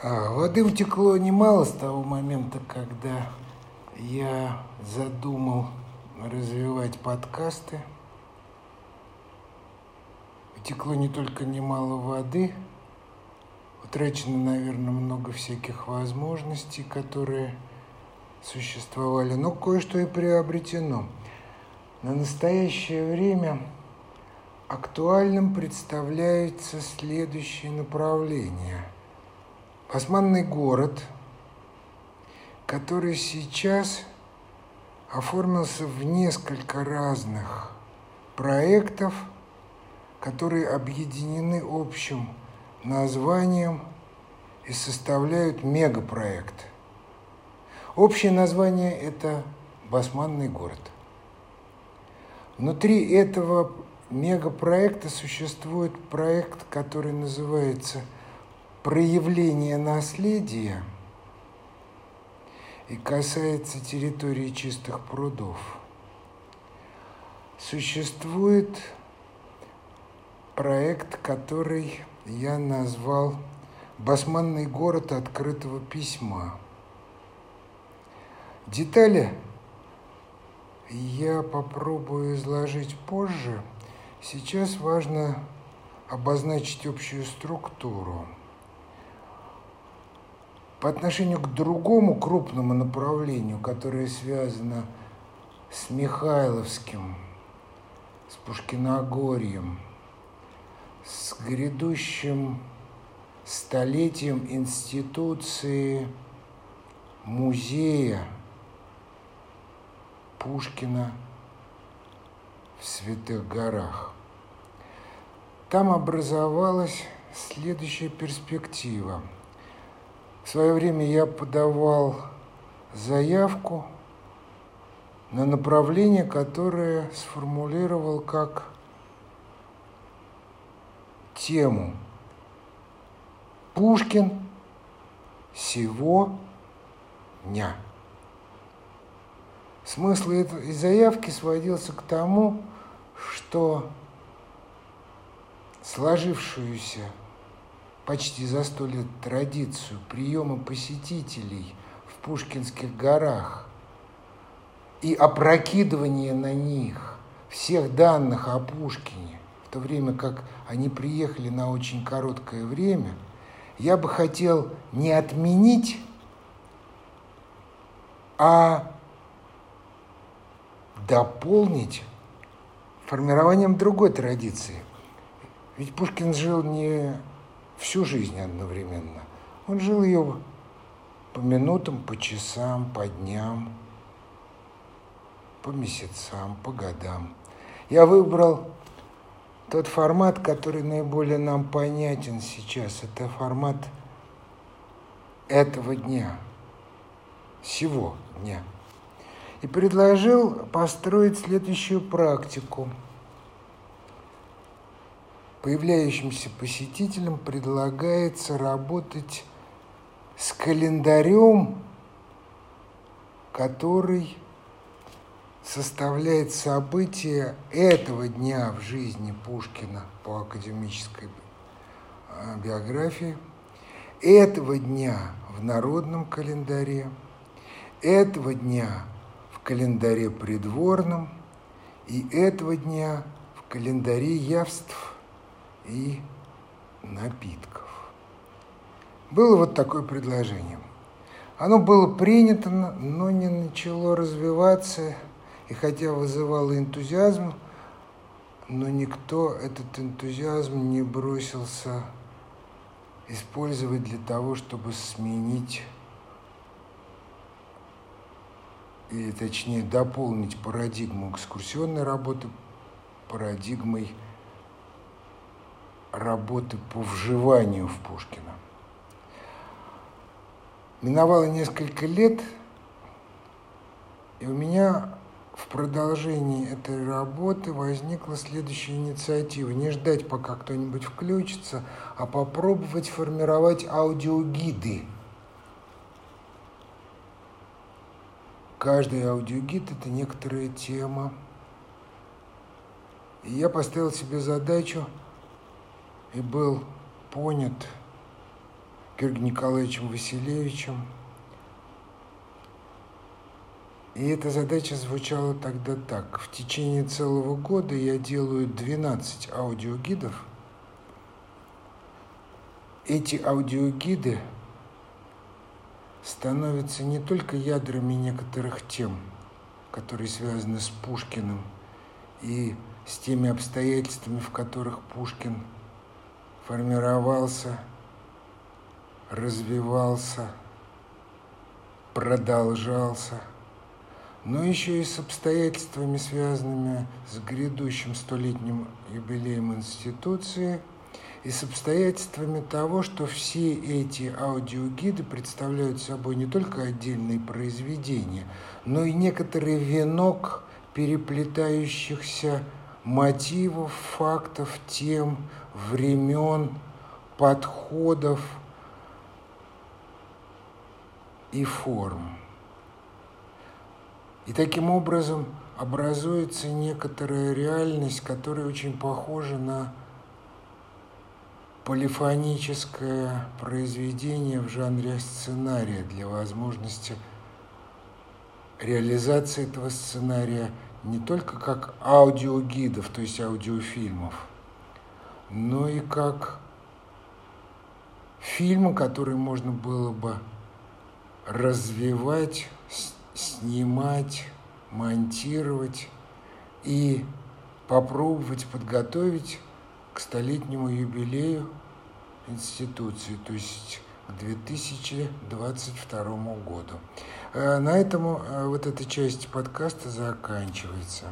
А, воды утекло немало с того момента, когда я задумал развивать подкасты. Утекло не только немало воды, утрачено, наверное, много всяких возможностей, которые существовали, но кое-что и приобретено. На настоящее время актуальным представляется следующее направление – Османный город, который сейчас оформился в несколько разных проектов, которые объединены общим названием и составляют мегапроект. Общее название – это Басманный город. Внутри этого мегапроекта существует проект, который называется – проявление наследия и касается территории чистых прудов. Существует проект, который я назвал «Басманный город открытого письма». Детали я попробую изложить позже. Сейчас важно обозначить общую структуру – по отношению к другому крупному направлению, которое связано с Михайловским, с Пушкиногорьем, с грядущим столетием институции музея Пушкина в Святых Горах. Там образовалась следующая перспектива – свое время я подавал заявку на направление, которое сформулировал как тему Пушкин сего дня. Смысл этой заявки сводился к тому, что сложившуюся почти за сто лет традицию приема посетителей в Пушкинских горах и опрокидывание на них всех данных о Пушкине, в то время как они приехали на очень короткое время, я бы хотел не отменить, а дополнить формированием другой традиции. Ведь Пушкин жил не всю жизнь одновременно. Он жил ее по минутам, по часам, по дням, по месяцам, по годам. Я выбрал тот формат, который наиболее нам понятен сейчас. Это формат этого дня, сего дня. И предложил построить следующую практику – появляющимся посетителям предлагается работать с календарем, который составляет события этого дня в жизни Пушкина по академической а, биографии, этого дня в народном календаре, этого дня в календаре придворном и этого дня в календаре явств – и напитков. Было вот такое предложение. Оно было принято, но не начало развиваться, и хотя вызывало энтузиазм, но никто этот энтузиазм не бросился использовать для того, чтобы сменить или точнее дополнить парадигму экскурсионной работы парадигмой работы по вживанию в Пушкина. Миновало несколько лет, и у меня в продолжении этой работы возникла следующая инициатива. Не ждать, пока кто-нибудь включится, а попробовать формировать аудиогиды. Каждый аудиогид – это некоторая тема. И я поставил себе задачу – и был понят Георгием Николаевичем Василевичем. И эта задача звучала тогда так. В течение целого года я делаю 12 аудиогидов. Эти аудиогиды становятся не только ядрами некоторых тем, которые связаны с Пушкиным и с теми обстоятельствами, в которых Пушкин формировался, развивался, продолжался – но еще и с обстоятельствами, связанными с грядущим столетним юбилеем институции, и с обстоятельствами того, что все эти аудиогиды представляют собой не только отдельные произведения, но и некоторый венок переплетающихся мотивов, фактов, тем, времен, подходов и форм. И таким образом образуется некоторая реальность, которая очень похожа на полифоническое произведение в жанре сценария для возможности реализации этого сценария не только как аудиогидов, то есть аудиофильмов, но и как фильмы, которые можно было бы развивать снимать, монтировать и попробовать подготовить к столетнему юбилею институции, то есть к 2022 году. Э, на этом э, вот эта часть подкаста заканчивается.